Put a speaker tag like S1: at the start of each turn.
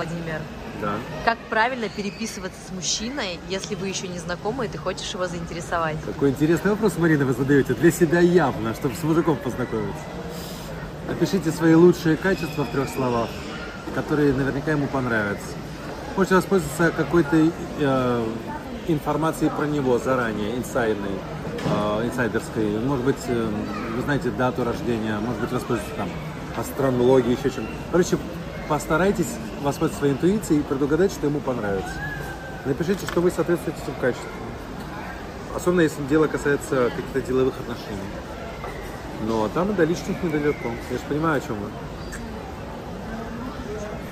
S1: Владимир,
S2: Да.
S1: как правильно переписываться с мужчиной, если вы еще не знакомы и ты хочешь его заинтересовать?
S2: Какой интересный вопрос, Марина, вы задаете. Для себя явно, чтобы с мужиком познакомиться. Напишите свои лучшие качества в трех словах, которые наверняка ему понравятся. Можете воспользоваться какой-то э, информацией про него заранее, инсайдной, э, инсайдерской. Может быть, э, вы знаете дату рождения, может быть, воспользуйтесь там астрологией, еще чем. Короче, постарайтесь воспользоваться своей интуицией и предугадать, что ему понравится. Напишите, что вы соответствуете этим качествам. Особенно если дело касается каких-то деловых отношений. Но там и до личных недалеко. Я же понимаю, о чем вы.